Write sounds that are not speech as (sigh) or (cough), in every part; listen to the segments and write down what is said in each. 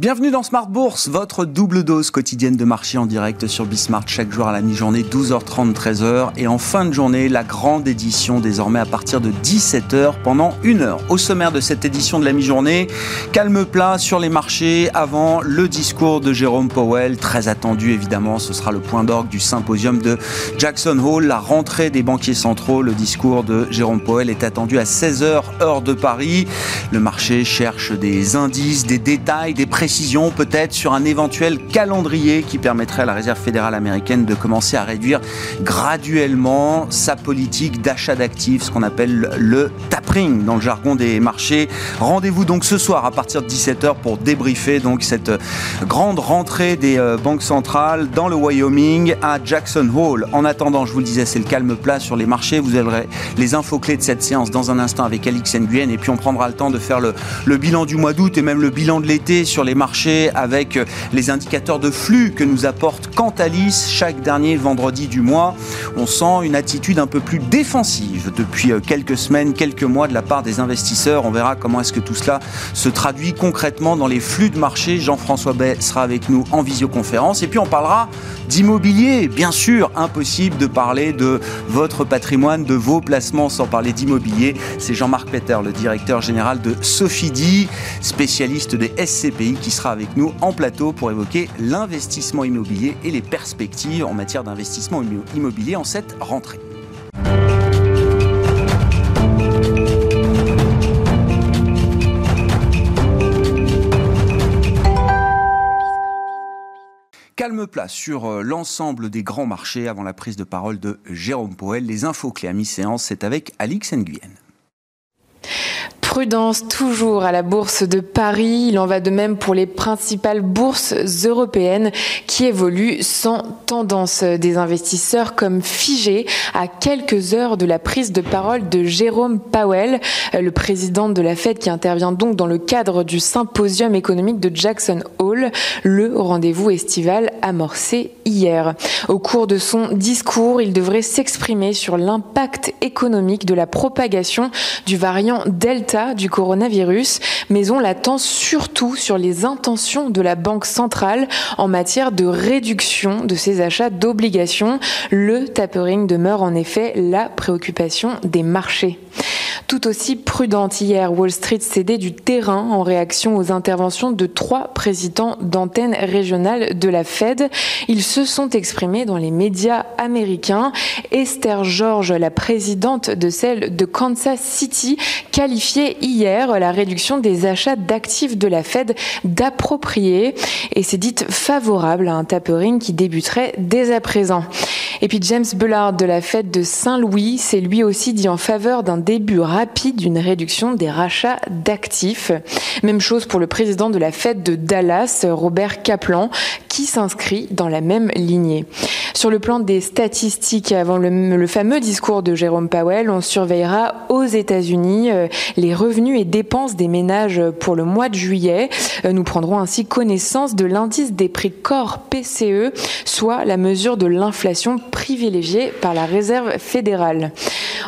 Bienvenue dans Smart Bourse, votre double dose quotidienne de marché en direct sur Bismart chaque jour à la mi-journée, 12h30, 13h. Et en fin de journée, la grande édition désormais à partir de 17h pendant une heure. Au sommaire de cette édition de la mi-journée, calme plat sur les marchés avant le discours de Jérôme Powell, très attendu évidemment. Ce sera le point d'orgue du symposium de Jackson Hole, la rentrée des banquiers centraux. Le discours de Jérôme Powell est attendu à 16h heure de Paris. Le marché cherche des indices, des détails, des précisions peut-être sur un éventuel calendrier qui permettrait à la Réserve fédérale américaine de commencer à réduire graduellement sa politique d'achat d'actifs, ce qu'on appelle le tapering dans le jargon des marchés. Rendez-vous donc ce soir à partir de 17h pour débriefer donc cette grande rentrée des euh, banques centrales dans le Wyoming à Jackson Hole. En attendant, je vous le disais, c'est le calme plat sur les marchés. Vous aurez les infos clés de cette séance dans un instant avec Alix Nguyen et puis on prendra le temps de faire le, le bilan du mois d'août et même le bilan de l'été sur les marché avec les indicateurs de flux que nous apporte Cantalis chaque dernier vendredi du mois. On sent une attitude un peu plus défensive depuis quelques semaines, quelques mois de la part des investisseurs. On verra comment est-ce que tout cela se traduit concrètement dans les flux de marché. Jean-François Bay sera avec nous en visioconférence. Et puis on parlera d'immobilier. Bien sûr, impossible de parler de votre patrimoine, de vos placements sans parler d'immobilier. C'est Jean-Marc Peter, le directeur général de Sofidi, spécialiste des SCPI, qui sera avec nous en plateau pour évoquer l'investissement immobilier et les perspectives en matière d'investissement immobilier en cette rentrée. calme place sur euh, l'ensemble des grands marchés avant la prise de parole de Jérôme Poel. Les infos clés à mi-séance, c'est avec Alix Nguyen. Prudence toujours à la bourse de Paris. Il en va de même pour les principales bourses européennes qui évoluent sans tendance des investisseurs comme figés à quelques heures de la prise de parole de Jérôme Powell, le président de la Fed qui intervient donc dans le cadre du symposium économique de Jackson Hole, le rendez-vous estival amorcé hier. Au cours de son discours, il devrait s'exprimer sur l'impact économique de la propagation du variant Delta du coronavirus, mais on l'attend surtout sur les intentions de la Banque centrale en matière de réduction de ses achats d'obligations. Le tapering demeure en effet la préoccupation des marchés. Tout aussi prudente hier, Wall Street cédait du terrain en réaction aux interventions de trois présidents d'antennes régionales de la Fed. Ils se sont exprimés dans les médias américains. Esther George, la présidente de celle de Kansas City, qualifiait hier la réduction des achats d'actifs de la Fed d'approprié et s'est dite favorable à un tapering qui débuterait dès à présent. Et puis James Bullard de la Fed de Saint-Louis s'est lui aussi dit en faveur d'un début rapide d'une réduction des rachats d'actifs. Même chose pour le président de la Fed de Dallas, Robert Kaplan, s'inscrit dans la même lignée. Sur le plan des statistiques, avant le, fameux discours de Jérôme Powell, on surveillera aux États-Unis euh, les revenus et dépenses des ménages pour le mois de juillet. Euh, nous prendrons ainsi connaissance de l'indice des prix corps PCE, soit la mesure de l'inflation privilégiée par la Réserve fédérale.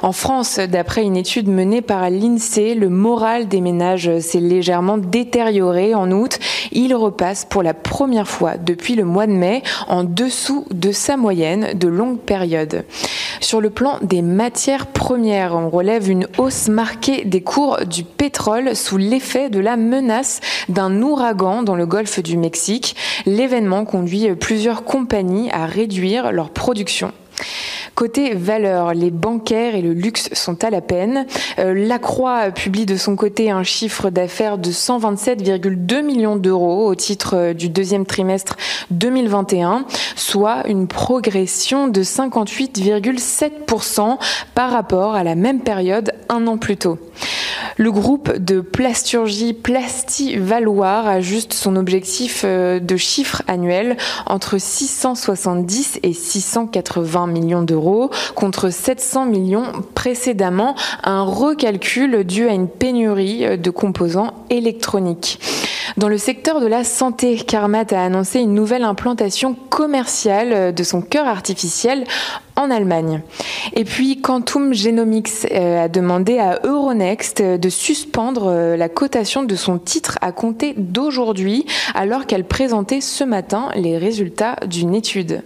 En France, d'après une étude menée par l'INSEE, le moral des ménages s'est légèrement détérioré en août. Il repasse pour la première fois depuis le mois de mai en dessous de sa moyenne de longue période. Sur le plan des matières premières, on relève une hausse marquée des cours du pétrole sous l'effet de la menace d'un ouragan dans le golfe du Mexique. L'événement conduit plusieurs compagnies à réduire leur production. Côté valeur, les bancaires et le luxe sont à la peine. Euh, la Croix publie de son côté un chiffre d'affaires de 127,2 millions d'euros au titre euh, du deuxième trimestre 2021, soit une progression de 58,7% par rapport à la même période un an plus tôt. Le groupe de plasturgie Plasti Valoir ajuste son objectif euh, de chiffre annuel entre 670 et 680 millions d'euros contre 700 millions précédemment, un recalcul dû à une pénurie de composants électroniques. Dans le secteur de la santé, Carmat a annoncé une nouvelle implantation commerciale de son cœur artificiel en Allemagne. Et puis Quantum Genomics euh, a demandé à Euronext de suspendre euh, la cotation de son titre à compter d'aujourd'hui alors qu'elle présentait ce matin les résultats d'une étude.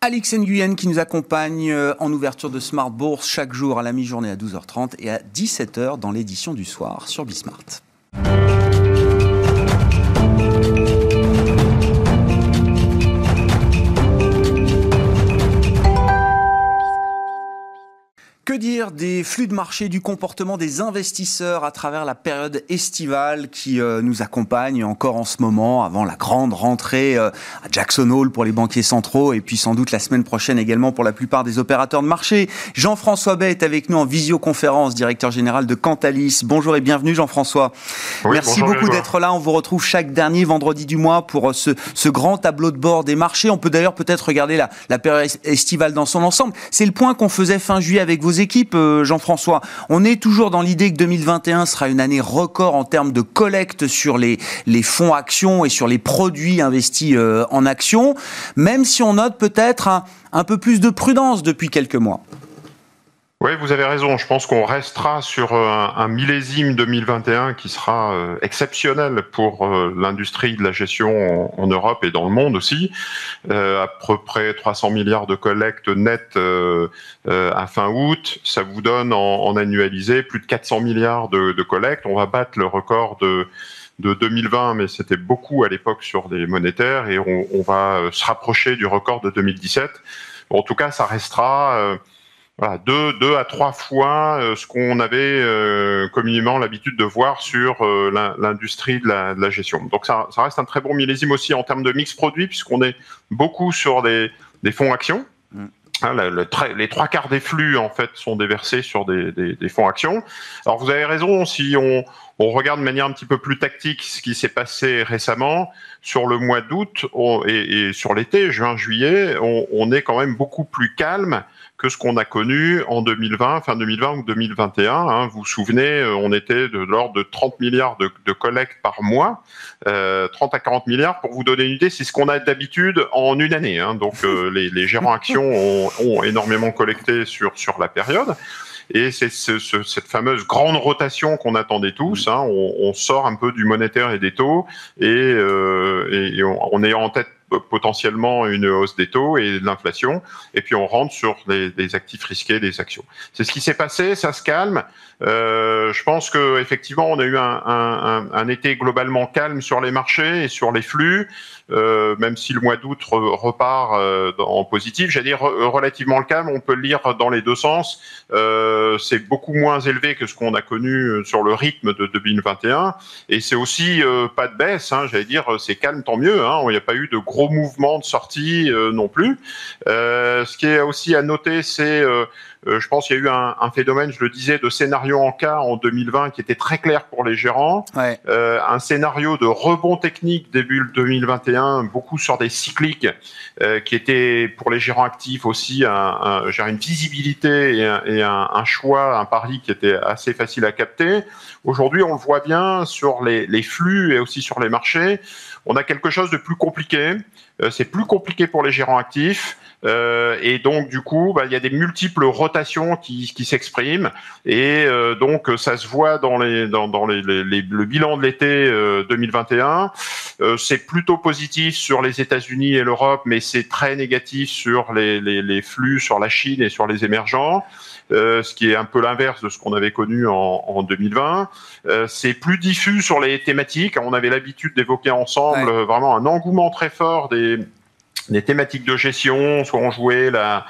Alix Nguyen qui nous accompagne euh, en ouverture de Smart Bourse chaque jour à la mi-journée à 12h30 et à 17h dans l'édition du soir sur Bismart. Que dire des flux de marché, du comportement des investisseurs à travers la période estivale qui euh, nous accompagne encore en ce moment, avant la grande rentrée euh, à Jackson Hole pour les banquiers centraux et puis sans doute la semaine prochaine également pour la plupart des opérateurs de marché. Jean-François Bay est avec nous en visioconférence, directeur général de Cantalis. Bonjour et bienvenue Jean-François. Merci beaucoup d'être là. On vous retrouve chaque dernier vendredi du mois pour euh, ce, ce grand tableau de bord des marchés. On peut d'ailleurs peut-être regarder la, la période estivale dans son ensemble. C'est le point qu'on faisait fin juillet avec équipes, euh, Jean-François. On est toujours dans l'idée que 2021 sera une année record en termes de collecte sur les, fonds actions et sur les produits investis euh, en actions, même si on note peut-être un peu plus de prudence depuis quelques mois. Oui, vous avez raison. Je pense qu'on restera sur euh, un, millésime 2021 qui sera euh, exceptionnel pour euh, l'industrie de la gestion en, Europe et dans le monde aussi. à peu près 300 milliards de collectes nettes à fin août. Ça vous donne en, annualisé plus de 400 milliards de, collectes. On va battre le record de de 2020, mais c'était beaucoup à l'époque sur des monétaires, et on, va se rapprocher du record de 2017. en tout cas, ça restera voilà, deux, deux à trois fois euh, ce qu'on avait euh, communément l'habitude de voir sur euh, l'industrie de la, de la, gestion. Donc ça, ça, reste un très bon millésime aussi en termes de mix produit, puisqu'on est beaucoup sur des, des fonds actions. Mm. Hein, le, les trois quarts des flux en fait sont déversés sur des, des, des fonds actions. Alors vous avez raison, si on, on, regarde de manière un petit peu plus tactique ce qui s'est passé récemment sur le mois d'août et, sur l'été, juin-juillet, on, on, est quand même beaucoup plus calme que ce qu'on a connu en 2020, fin 2020 ou 2021. Hein. Vous vous souvenez, euh, on était de l'ordre de 30 milliards de, de collectes par mois, euh, 30 à 40 milliards. Pour vous donner une idée, c'est ce qu'on a d'habitude en une année. Hein. Donc euh, les, les, gérants actions ont, ont, énormément collecté sur, sur la période. Et c'est ce, ce, cette fameuse grande rotation qu'on attendait tous. Hein. On, on, sort un peu du monétaire et des taux et, euh, et, et on, on est en tête potentiellement une hausse des taux et de l'inflation, et puis on rentre sur des, actifs risqués, des actions. C'est ce qui s'est passé, ça se calme. Euh, je pense que effectivement, on a eu un, un, un, été globalement calme sur les marchés et sur les flux, euh, même si le mois d'août repart euh, en positif. J'allais dire relativement calme. On peut le lire dans les deux sens. Euh, c'est beaucoup moins élevé que ce qu'on a connu euh, sur le rythme de 2021, et c'est aussi pas de baisse. Hein, J'allais dire, c'est calme, tant mieux. Hein, il n'y a pas eu de gros mouvements de sortie non plus. ce qui est aussi à noter, c'est je pense qu'il y a eu un, un, phénomène, je le disais, de scénario en cas en 2020 qui était très clair pour les gérants. Ouais. Euh, un scénario de rebond technique début 2021, beaucoup sur des cycliques, euh, qui était pour les gérants actifs aussi un, un une visibilité et, un, et un, choix, un pari qui était assez facile à capter. Aujourd'hui, on le voit bien sur les, les flux et aussi sur les marchés. On a quelque chose de plus compliqué. Euh, c'est plus compliqué pour les gérants actifs. Euh, et donc du coup, bah, il y a des multiples rotations qui, s'expriment et euh, donc ça se voit dans les dans, les, les, les, le bilan de l'été euh, 2021. Euh, c'est plutôt positif sur les États-Unis et l'Europe, mais c'est très négatif sur les, flux sur la Chine et sur les émergents. Euh, ce qui est un peu l'inverse de ce qu'on avait connu en, en 2020. Euh, c'est plus diffus sur les thématiques. On avait l'habitude d'évoquer ensemble ouais. vraiment un engouement très fort des des thématiques de gestion, soit on jouait la,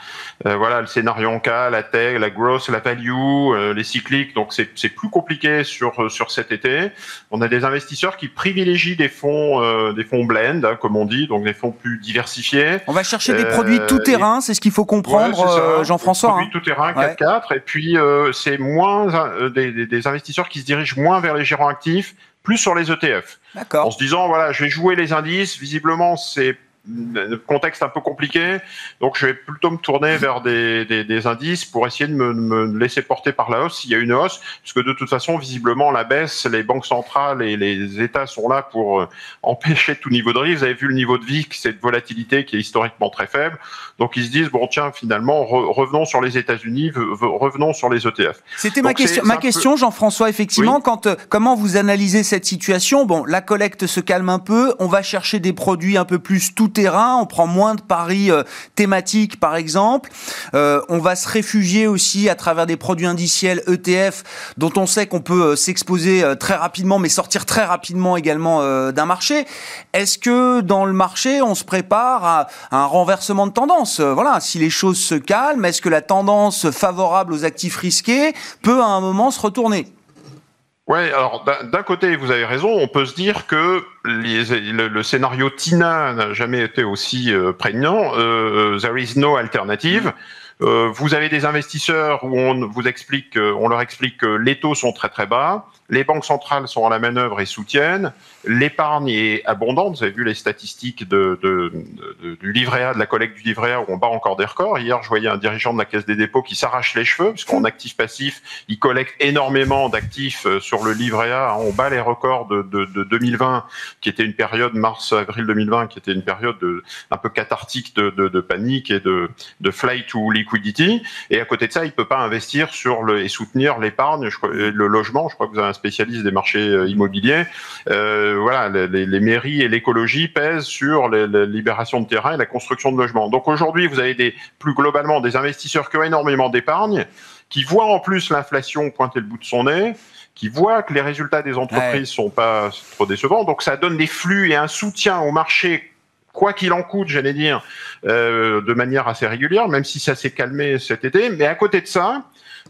euh, voilà, le scénario en cas, la tech, la growth, la value, euh, les cycliques. Donc c'est plus compliqué sur sur cet été. On a des investisseurs qui privilégient des fonds euh, des fonds blend, hein, comme on dit, donc des fonds plus diversifiés. On va chercher des produits tout terrain, c'est ce qu'il faut comprendre, ouais, Jean-François. Produits hein. tout terrain, 4-4, ouais. et puis c'est moins des, des investisseurs qui se dirigent moins vers les gérants actifs, plus sur les ETF. En se disant voilà, je vais jouer les indices. Visiblement, c'est contexte un peu compliqué, donc je vais plutôt me tourner vers des, des, des indices pour essayer de me, me, laisser porter par la hausse s'il y a une hausse, puisque de toute façon, visiblement, la baisse, les banques centrales et les États sont là pour euh, empêcher tout niveau de risque. Vous avez vu le niveau de vie, cette volatilité qui est historiquement très faible, donc ils se disent bon tiens, finalement, revenons sur les États-Unis, revenons sur les ETF. C'était ma question, ma question, Jean-François. Effectivement, quand euh, comment vous analysez cette situation? Bon, la collecte se calme un peu, on va chercher des produits un peu plus tout terrain, on prend moins de paris euh, thématiques par exemple, euh, on va se réfugier aussi à travers des produits indiciels ETF dont on sait qu'on peut euh, s'exposer très rapidement mais sortir très rapidement également d'un marché. Est-ce que dans le marché on se prépare à, un renversement de tendance? Voilà, si les choses se calment, est-ce que la tendance favorable aux actifs risqués peut à un moment se retourner? Oui, alors d'un côté, vous avez raison, on peut se dire que le, scénario TINA n'a jamais été aussi euh, prégnant. Euh, there is no alternative. Euh, vous avez des investisseurs où on vous explique, on leur explique que les taux sont très très bas, les banques centrales sont à la manœuvre et soutiennent, l'épargne est abondante. Vous avez vu les statistiques de, de, de, du livret A, de la collecte du livret A où on bat encore des records. Hier, je voyais un dirigeant de la Caisse des dépôts qui s'arrache les cheveux puisqu'en actif passif, il collecte énormément d'actifs euh, sur le livret A. On bat les records de, 2020, qui était une période mars-avril 2020, qui était une période un peu cathartique de, panique et de, de flight to liquidity. Et à côté de ça, il peut pas investir sur le, et soutenir l'épargne, le logement. Je crois que vous avez un spécialiste des marchés euh, immobiliers. Euh, voilà, les, mairies et l'écologie pèsent sur les, libération de terrain et la construction de logements. Donc aujourd'hui, vous avez des, plus globalement des investisseurs qui ont énormément d'épargne, qui voient en plus l'inflation pointer le bout de son nez, qui voient que les résultats des entreprises sont pas trop décevants. Donc ça donne des flux et un soutien au marché quoi qu'il en coûte, j'allais dire, euh, de manière assez régulière, même si ça s'est calmé cet été. Mais à côté de ça,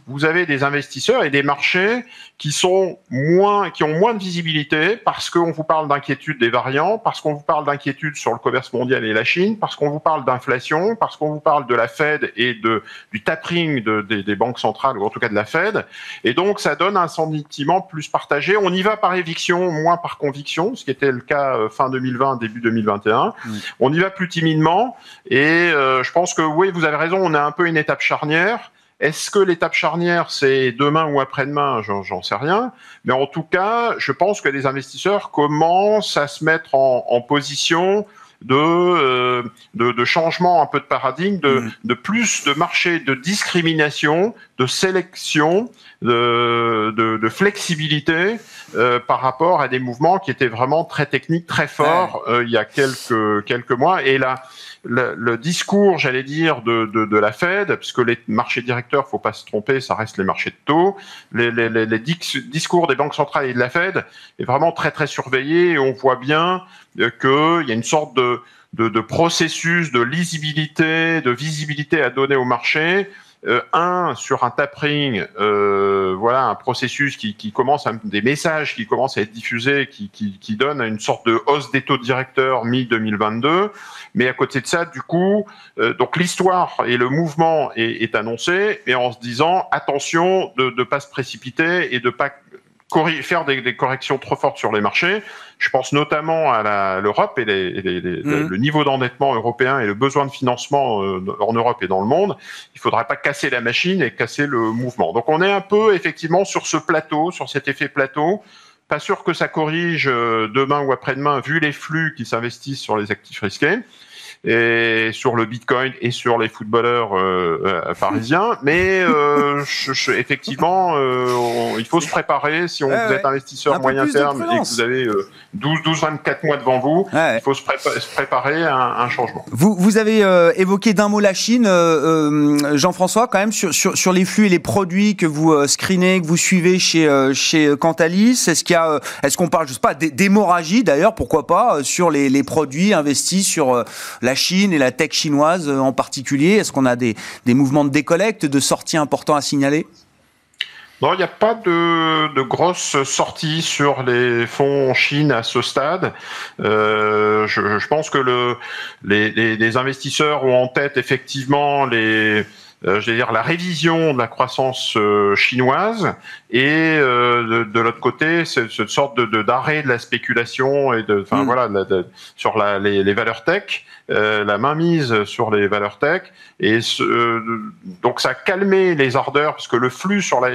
vous avez des investisseurs et des marchés qui sont moins, qui ont moins de visibilité parce qu'on vous parle d'inquiétude des variants, parce qu'on vous parle d'inquiétude sur le commerce mondial et la Chine, parce qu'on vous parle d'inflation, parce qu'on vous parle de la Fed et de, du tapering de, des, banques centrales, ou en tout cas de la Fed. Et donc, ça donne un sentiment plus partagé. On y va par éviction, moins par conviction, ce qui était le cas euh, fin 2020, début 2021. On y va plus timidement. Et euh, je pense que oui, vous avez raison, on a un peu une étape charnière. Est-ce que l'étape charnière, c'est demain ou après-demain? J'en sais rien. Mais en tout cas, je pense que les investisseurs commencent à se mettre en, position de, euh, de, de, changement un peu de paradigme, de, mm. de, plus de marché de discrimination, de sélection, de, de flexibilité euh, par rapport à des mouvements qui étaient vraiment très techniques, très forts euh, il y a quelques, quelques mois. Et là, le, discours, j'allais dire, de, de, la Fed, puisque les marchés directeurs, faut pas se tromper, ça reste les marchés de taux, les, discours des banques centrales et de la Fed est vraiment très très surveillé. Et on voit bien euh, qu'il y a une sorte de, de, de, processus de lisibilité, de visibilité à donner au marché. Euh, un sur un tapering, euh, voilà un processus qui, commence des messages qui commencent à être diffusés, qui, qui, qui une sorte de hausse des taux directeurs mi 2022. Mais à côté de ça, du coup, euh, donc l'histoire et le mouvement est, est, annoncé, et en se disant attention de ne pas se précipiter et de pas faire des, des, corrections trop fortes sur les marchés. Je pense notamment à l'Europe et les, les, mmh. le niveau d'endettement européen et le besoin de financement euh, en Europe et dans le monde. Il faudrait pas casser la machine et casser le mouvement. Donc on est un peu effectivement sur ce plateau, sur cet effet plateau. Pas sûr que ça corrige euh, demain ou après-demain vu les flux qui s'investissent sur les actifs risqués et sur le Bitcoin et sur les footballeurs euh, euh parisiens. (laughs) Mais euh, je, effectivement, euh, il faut se préparer. Si on, vous êtes investisseur moyen terme et que vous avez 12, 12, 24 mois devant vous, il faut se, préparer à un, changement. Vous, vous avez évoqué d'un mot la Chine, Jean-François, quand même sur, sur, sur, les flux et les produits que vous screenez, que vous suivez chez chez Cantalis. Est-ce qu'il est-ce qu'on parle, je sais pas, d'hémorragie d'ailleurs, pourquoi pas, sur les, les produits investis sur la la Chine et la tech chinoise euh, en particulier? Est-ce qu'on a des, mouvements de décollecte, de sorties importants à signaler? Non, il n'y a pas de, grosses sorties sur les fonds en Chine à ce stade. Euh, je, pense que le, les, investisseurs ont en tête effectivement les, euh, je vais dire, la révision de la croissance euh, chinoise et euh, de, l'autre côté, cette, sorte de d'arrêt de, la spéculation et de, enfin mm. voilà, sur la, les, les, valeurs tech, euh, la mainmise sur les valeurs tech. Et donc ça a calmé les ardeurs parce que le flux sur la,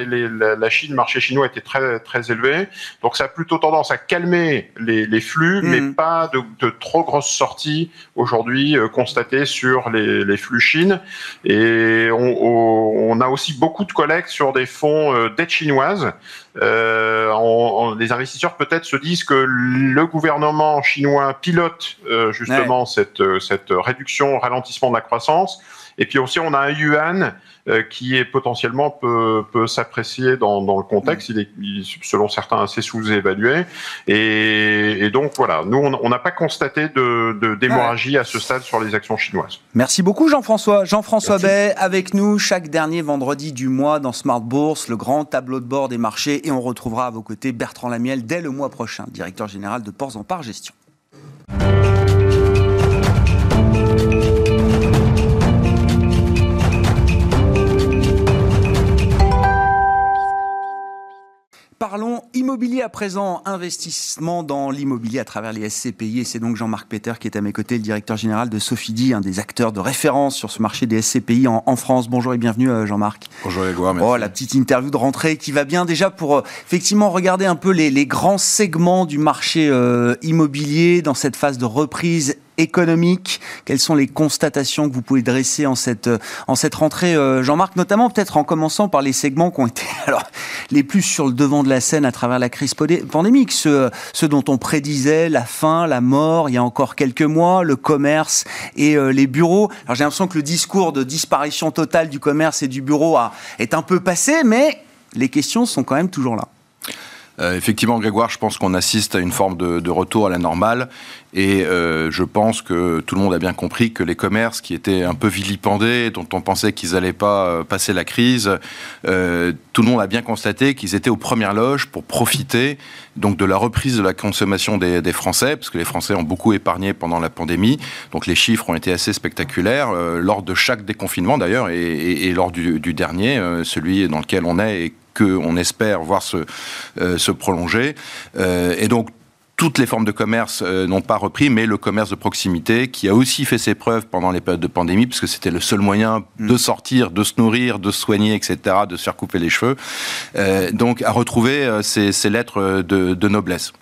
la, Chine, marché chinois était très très élevé. Donc ça a plutôt tendance à calmer les, les flux, mais mm. pas de, de, trop grosses sorties aujourd'hui constatées sur les, les flux Chine. Et on, on, a aussi beaucoup de collectes sur des fonds euh, dette chinoise. Euh, les investisseurs peut-être se disent que le gouvernement chinois pilote euh, justement cette, cette réduction, ralentissement de la croissance. Et puis aussi, on a un yuan euh, qui est potentiellement peut, peut s'apprécier dans, dans, le contexte. Il est, selon certains, assez sous-évalué. Et, et, donc voilà, nous, on n'a pas constaté de d'hémorragie à ce stade sur les actions chinoises. Merci beaucoup, Jean-François. Jean-François Bay, avec nous chaque dernier vendredi du mois dans Smart Bourse, le grand tableau de bord des marchés. Et on retrouvera à vos côtés Bertrand Lamiel dès le mois prochain, directeur général de Ports en Part Gestion. Parlons immobilier à présent, investissement dans l'immobilier à travers les SCPI. Et c'est donc Jean-Marc Peter qui est à mes côtés, le directeur général de Sofidi, un des acteurs de référence sur ce marché des SCPI en, France. Bonjour et bienvenue euh, Jean-Marc. Bonjour Grégoire, merci. Oh, la petite interview de rentrée qui va bien déjà pour euh, effectivement regarder un peu les, grands segments du marché euh, immobilier dans cette phase de reprise économique Quelles sont les constatations que vous pouvez dresser en cette, en cette rentrée, euh, Jean-Marc Notamment peut-être en commençant par les segments qui ont été (laughs) alors, les plus sur le devant de la scène à travers la crise pandémique, ceux, ceux dont on prédisait la fin, la mort il y a encore quelques mois, le commerce et euh, les bureaux. Alors j'ai l'impression que le discours de disparition totale du commerce et du bureau est un peu passé, mais les questions sont quand même toujours là. Euh, effectivement, Grégoire, je pense qu'on assiste à une forme de, retour à la normale. Et euh, je pense que tout le monde a bien compris que les commerces qui étaient un peu vilipendés, dont on pensait qu'ils n'allaient pas euh, passer la crise, tout le monde a bien constaté qu'ils étaient aux premières loges pour profiter donc de la reprise de la consommation des, Français, parce que les Français ont beaucoup épargné pendant la pandémie. Donc les chiffres ont été assez spectaculaires lors de chaque déconfinement d'ailleurs, et, lors du, dernier, celui dans lequel on est qu'on espère voir se, euh, se prolonger. Euh, et donc, toutes les formes de commerce euh, n'ont pas repris, mais le commerce de proximité, qui a aussi fait ses preuves pendant les périodes de pandémie, puisque c'était le seul moyen de mm. sortir, de se nourrir, de se soigner, etc., de se faire couper les cheveux, euh, donc à retrouver ces, ces lettres de, de noblesse.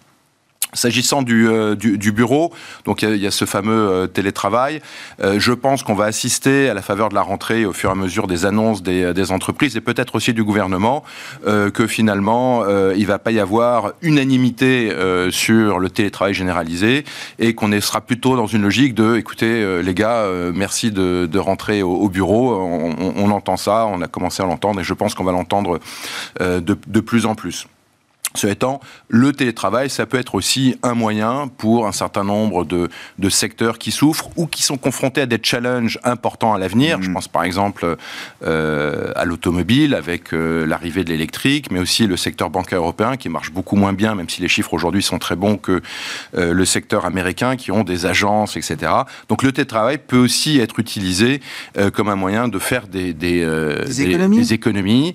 S'agissant du, euh, du, bureau, donc il y, a ce fameux euh, télétravail. Euh, je pense qu'on va assister à la faveur de la rentrée, au fur et à mesure des annonces des, entreprises et peut-être aussi du gouvernement, que finalement il va pas y avoir unanimité sur le télétravail généralisé et qu'on sera plutôt dans une logique de, écoutez les gars, merci de, rentrer au, au bureau. On, entend ça, on a commencé à l'entendre et je pense qu'on va l'entendre de plus en plus. Ce étant, le télétravail, ça peut être aussi un moyen pour un certain nombre de, de secteurs qui souffrent ou qui sont confrontés à des challenges importants à l'avenir. Je mmh. pense par exemple euh, à l'automobile avec euh, l'arrivée de l'électrique, mais aussi le secteur bancaire européen qui marche beaucoup moins bien, même si les chiffres aujourd'hui sont très bons que euh, le secteur américain, qui ont des agences, etc. Donc le télétravail peut aussi être utilisé comme un moyen de faire des, des, des économies. Des, économies.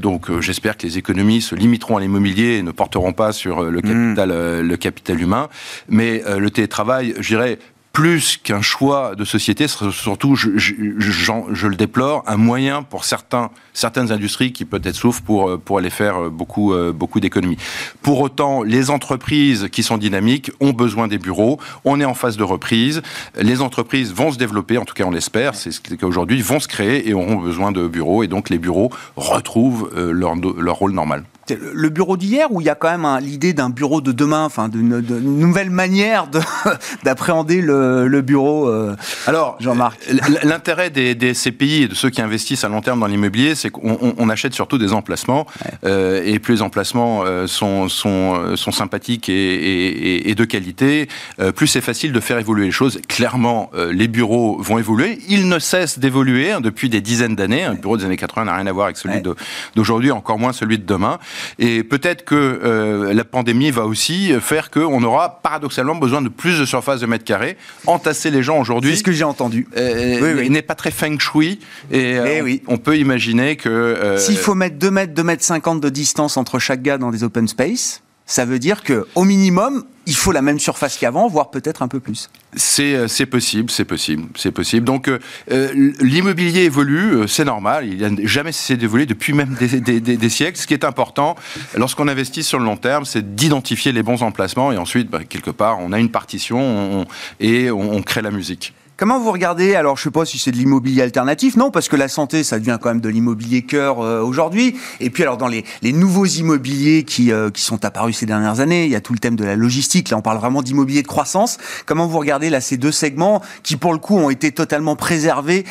Donc j'espère que les économies se limiteront à les l'immobilier ne porteront pas sur euh, le capital, mmh. le capital humain. Mais euh, le télétravail, je dirais, plus qu'un choix de société, surtout, je, je, je, je, le déplore, un moyen pour certains, certaines industries qui peut-être souffrent pour, euh, pour aller faire beaucoup, beaucoup d'économies. Pour autant, les entreprises qui sont dynamiques ont besoin des bureaux. On est en phase de reprise. Les entreprises vont se développer, en tout cas on l'espère, c'est ce qu'aujourd'hui, vont se créer et auront besoin de bureaux. Et donc les bureaux retrouvent leur, leur rôle normal le bureau d'hier ou il y a quand même l'idée d'un bureau de demain, enfin d'une nouvelle manière (laughs) d'appréhender le, le, bureau euh, Alors, Jean-Marc? L'intérêt des, des, CPI et de ceux qui investissent à long terme dans l'immobilier, c'est qu'on on achète surtout des emplacements ouais. euh, et plus les emplacements euh, sont, sont, sont sympathiques et, et, et, de qualité, plus c'est facile de faire évoluer les choses. Clairement, les bureaux vont évoluer. Ils ne cessent d'évoluer hein, depuis des dizaines d'années. Un bureau des années 80 n'a rien à voir avec celui ouais. d'aujourd'hui, encore moins celui de demain. Et peut-être que la pandémie va aussi faire qu'on aura paradoxalement besoin de plus de surface de mètres carrés. Entasser les gens aujourd'hui. C'est ce que j'ai entendu. oui, n'est pas très feng shui. Et, eh oui. on, peut imaginer que. S'il faut mettre 2 mètres, 2 mètres 50 de distance entre chaque gars dans des open space, ça veut dire que au minimum, il faut la même surface qu'avant, voire peut-être un peu plus. C'est euh, possible, c'est possible, c'est possible. Donc euh, euh, l'immobilier évolue, c'est normal. Il n'a jamais cessé d'évoluer depuis même des, siècles. Ce qui est important, lorsqu'on investit sur le long terme, c'est d'identifier les bons emplacements et ensuite, bah, quelque part, on a une partition et on crée la musique. Comment vous regardez Alors, je sais pas si c'est de l'immobilier alternatif, non, parce que la santé, ça devient quand même de l'immobilier cœur euh, aujourd'hui. Et puis, alors, dans les, nouveaux immobiliers qui, euh, qui sont apparus ces dernières années, il y a tout le thème de la logistique. Là, on parle vraiment d'immobilier de croissance. Comment vous regardez là ces deux segments qui, pour le coup, ont été totalement préservés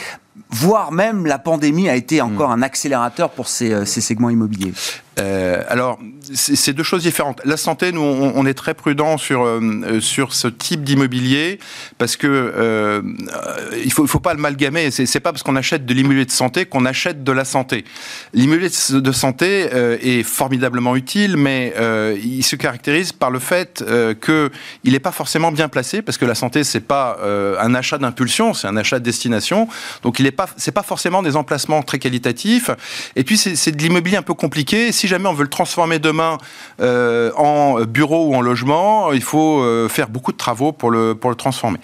voire même la pandémie a été encore hmm. un accélérateur pour ces, euh, ces segments immobiliers? Euh, alors, c'est deux choses différentes. La santé, nous, on, est très prudent sur euh, sur ce type d'immobilier parce que euh, il faut il faut pas l'amalgamer. C'est c'est pas parce qu'on achète de l'immobilier de santé qu'on achète de la santé. L'immobilier de santé euh, est formidablement utile, mais euh, il se caractérise par le fait que il n'est pas forcément bien placé parce que la santé c'est pas un achat d'impulsion, c'est un achat de destination. Donc il est pas c'est pas forcément des emplacements très qualitatifs. Et puis c'est de l'immobilier un peu compliqué. Si jamais on veut le transformer demain euh, en bureau ou en logement, il faut euh, faire beaucoup de travaux pour le, pour le transformer.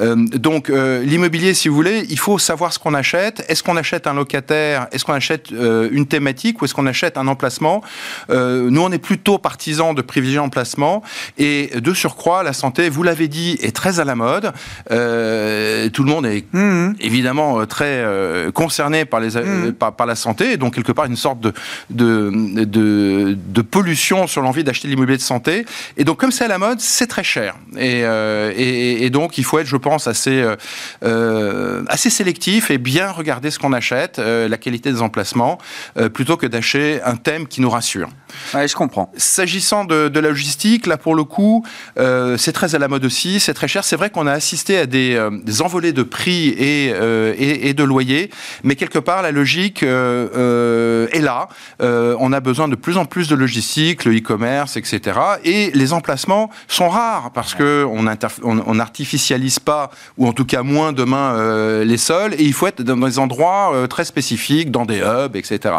Euh, donc l'immobilier, si vous voulez, il faut savoir ce qu'on achète. Est-ce qu'on achète un locataire? Est-ce qu'on achète une thématique ou est-ce qu'on achète un emplacement? Nous, on est plutôt partisans de privilégier l'emplacement. Et de surcroît, la santé, vous l'avez dit, est très à la mode. tout le monde est mmh. évidemment très concerné par, les, mmh. par, par, la santé. Et donc, quelque part, une sorte de, de de, pollution sur l'envie d'acheter l'immobilier de santé. Et donc, comme c'est à la mode, c'est très cher. Et, euh, donc, il faut être, je pense, assez, euh, euh, assez sélectif et bien regarder ce qu'on achète, la qualité des emplacements, plutôt que d'acheter un thème qui nous rassure. Je comprends. S'agissant de, la logistique, là, pour le coup, c'est très à la mode aussi, c'est très cher. C'est vrai qu'on a assisté à des, envolées de prix et, et, de loyers, mais quelque part, la logique est là. on a besoin de plus en plus de logistique, le e-commerce, etc. Et les emplacements sont rares parce que on n'artificialise pas, ou en tout cas moins demain, euh, les sols. Et il faut être dans des endroits euh, très spécifiques, dans des hubs, etc.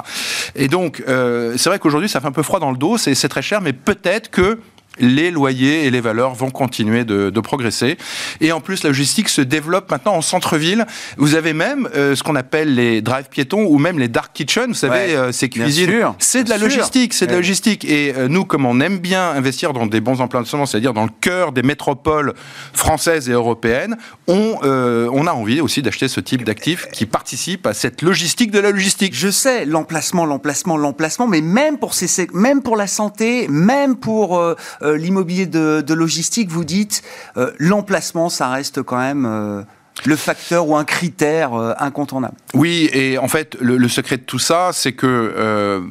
Et donc, euh, c'est vrai qu'aujourd'hui, ça fait un peu froid dans le dos, c'est très cher, mais peut-être que les loyers et les valeurs vont continuer de, progresser. Et en plus, la logistique se développe maintenant en centre-ville. Vous avez même euh, ce qu'on appelle les drive piétons ou même les dark kitchens. Vous savez, euh, ces cuisines. C'est de la logistique, c'est de la logistique. Et euh, nous, comme on aime bien investir dans des bons emplacements, c'est-à-dire dans le cœur des métropoles françaises et européennes, on, on a envie aussi d'acheter ce type d'actifs qui participent à cette logistique de la logistique. Je sais, l'emplacement, l'emplacement, l'emplacement, mais même pour, ces, même pour la santé, même pour euh, l'immobilier de, logistique, vous dites euh, l'emplacement, ça reste quand même euh, le facteur ou un critère incontournable. Oui, et en fait, le, secret de tout ça, c'est que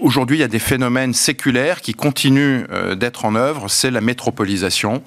Aujourd'hui, il y a des phénomènes séculaires qui continuent euh, d'être en œuvre. C'est la métropolisation.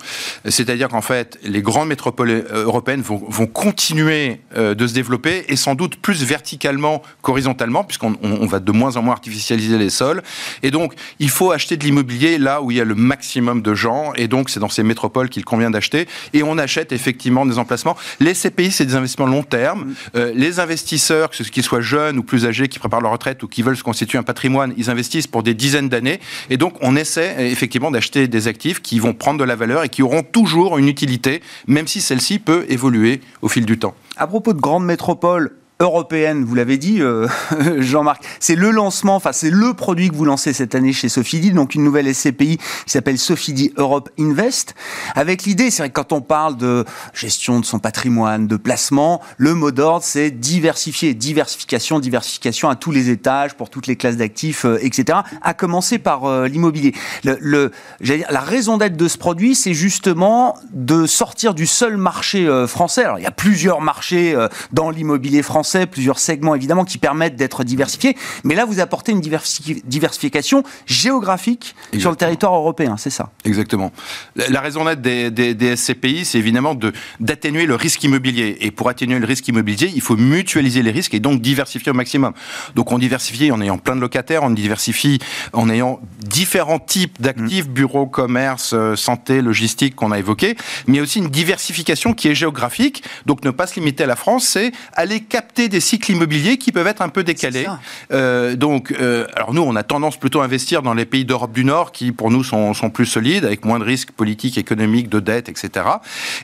C'est-à-dire qu'en fait, les grandes métropoles euh, européennes vont, vont continuer euh, de se développer et sans doute plus verticalement qu'horizontalement, puisqu'on on va de moins en moins artificialiser les sols. Et donc, il faut acheter de l'immobilier là où il y a le maximum de gens. Et donc, c'est dans ces métropoles qu'il convient d'acheter. Et on achète effectivement des emplacements. Les CPI, c'est des investissements long terme. les investisseurs, qu'ils soient jeunes ou plus âgés, qui préparent leur retraite ou qui veulent se constituer un patrimoine, ils investissent pour des dizaines d'années. Et donc, on essaie effectivement d'acheter des actifs qui vont prendre de la valeur et qui auront toujours une utilité, même si celle-ci peut évoluer au fil du temps. À propos de grandes métropoles, européenne, vous l'avez dit, euh, (laughs) Jean-Marc. C'est le lancement, enfin c'est le produit que vous lancez cette année chez Sofidi, donc une nouvelle SCPI qui s'appelle Sofidi Europe Invest. Avec l'idée, c'est vrai que quand on parle de gestion de son patrimoine, de placement, le mot d'ordre c'est diversifier, diversification, diversification à tous les étages, pour toutes les classes d'actifs, euh, etc. À commencer par euh, l'immobilier. La raison d'être de ce produit, c'est justement de sortir du seul marché français. Alors il y a plusieurs marchés dans l'immobilier français français, plusieurs segments évidemment qui permettent d'être diversifiés. Mais là, vous apportez une diversification géographique sur le territoire européen, c'est ça? Exactement. La raison d'être des, des, SCPI, c'est évidemment d'atténuer le risque immobilier. Et pour atténuer le risque immobilier, il faut mutualiser les risques et donc diversifier au maximum. Donc on diversifie en ayant plein de locataires, on diversifie en ayant différents types d'actifs, mmh. bureaux, commerce, euh, santé, logistique qu'on a évoqué, mais aussi une diversification qui est géographique. Donc ne pas se limiter à la France, c'est aller capter des cycles immobiliers qui peuvent être un peu décalés. Euh, donc, euh, alors nous, on a tendance plutôt à investir dans les pays d'Europe du Nord qui, pour nous, sont, sont, plus solides, avec moins de risques politiques, économiques, de dettes, etc.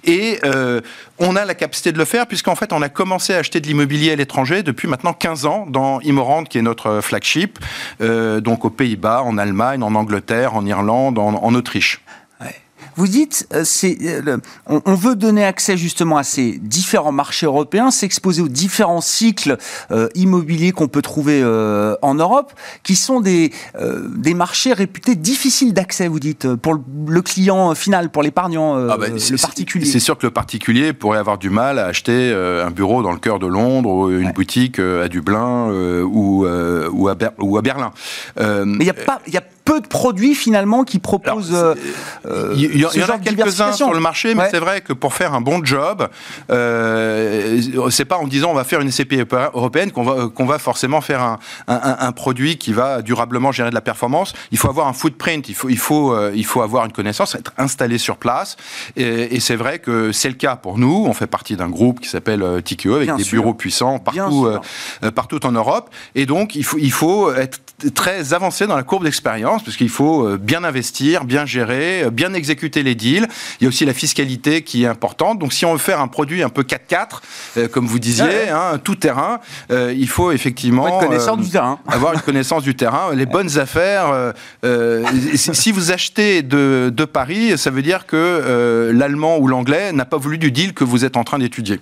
Et euh, on a la capacité de le faire puisqu'en fait, on a commencé à acheter de l'immobilier à l'étranger depuis maintenant 15 ans dans Immorand, qui est notre flagship, donc aux Pays-Bas, en Allemagne, en Angleterre, en Irlande, en, en Autriche. Vous dites, euh, euh, on, veut donner accès justement à ces différents marchés européens, s'exposer aux différents cycles euh, immobiliers qu'on peut trouver en Europe, qui sont des, des marchés réputés difficiles d'accès, vous dites, pour le, client final, pour l'épargnant, ah bah, le particulier. C'est sûr que le particulier pourrait avoir du mal à acheter un bureau dans le cœur de Londres, ou une boutique à Dublin ou, à, ou à Berlin. Mais il n'y a pas... Y a peu de produits finalement qui proposent. Euh, euh, il y, en a quelques-uns sur le marché, mais c'est vrai que pour faire un bon job, euh, c'est pas en disant on va faire une SCP européenne qu'on va, qu'on va forcément faire un, un, produit qui va durablement générer de la performance. Il faut avoir un footprint, il faut, il faut, euh, il faut avoir une connaissance, être installé sur place. Et, c'est vrai que c'est le cas pour nous. On fait partie d'un groupe qui s'appelle TQE avec des bureaux puissants partout, partout en Europe. Et donc il faut, il faut être très avancé dans la courbe d'expérience parce qu'il faut euh, bien investir, bien gérer, euh, bien exécuter les deals. Il y a aussi la fiscalité qui est importante. Donc si on veut faire un produit un peu 4-4, euh, comme vous disiez, hein, tout terrain, il faut effectivement du terrain. (laughs) avoir une connaissance du terrain, les bonnes affaires. si vous achetez de, de, Paris, ça veut dire que l'allemand ou l'anglais n'a pas voulu du deal que vous êtes en train d'étudier.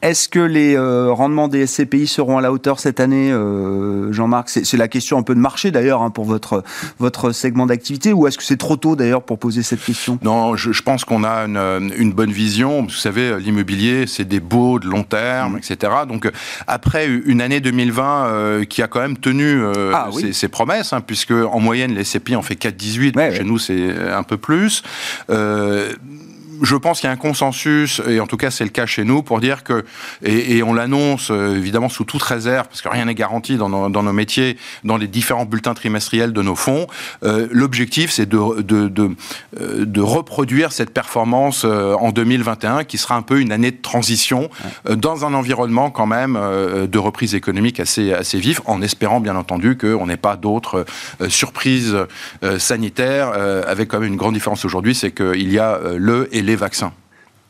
Est-ce que les euh, rendements des SCPI seront à la hauteur cette année, euh, Jean-Marc? C'est la question un peu de marché d'ailleurs hein, pour votre, votre segment d'activité, ou est-ce que c'est trop tôt d'ailleurs pour poser cette question? Non, je, pense qu'on a une, une, bonne vision. Vous savez, l'immobilier, c'est des beaux de long terme, mmh. etc. Donc après une année 2020 euh, qui a quand même tenu ah ses, promesses, hein, puisque en moyenne les SCPI en fait 4,18, chez nous c'est un peu plus je pense qu'il y a un consensus, et en tout cas c'est le cas chez nous, pour dire que, et, on l'annonce euh, évidemment sous toute réserve, parce que rien n'est garanti dans nos, dans nos, métiers, dans les différents bulletins trimestriels de nos fonds, euh, l'objectif c'est de, de, de, euh, de, reproduire cette performance en 2021, qui sera un peu une année de transition, dans un environnement quand même de reprise économique assez, assez vif, en espérant bien entendu qu'on n'ait pas d'autres surprises sanitaires, avec quand même une grande différence aujourd'hui, c'est qu'il y a le et les vaccins.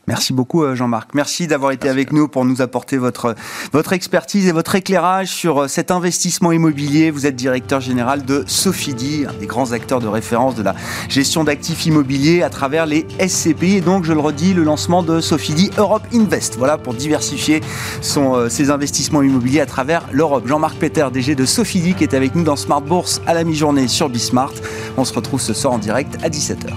Merci beaucoup euh, Jean-Marc. Merci d'avoir été avec nous pour nous apporter votre, votre expertise et votre éclairage sur euh, cet investissement immobilier. Vous êtes directeur général de Sofidi, un des grands acteurs de référence de la gestion d'actifs immobiliers à travers les SCPI. Et donc, je le redis, le lancement de Sofidi Europe Invest. Voilà pour diversifier son, euh, ses investissements immobiliers à travers l'Europe. Jean-Marc Peter, DG de Sofidi, qui est avec nous dans Smart Bourse à la mi-journée sur Bismart. On se retrouve ce soir en direct à 17h.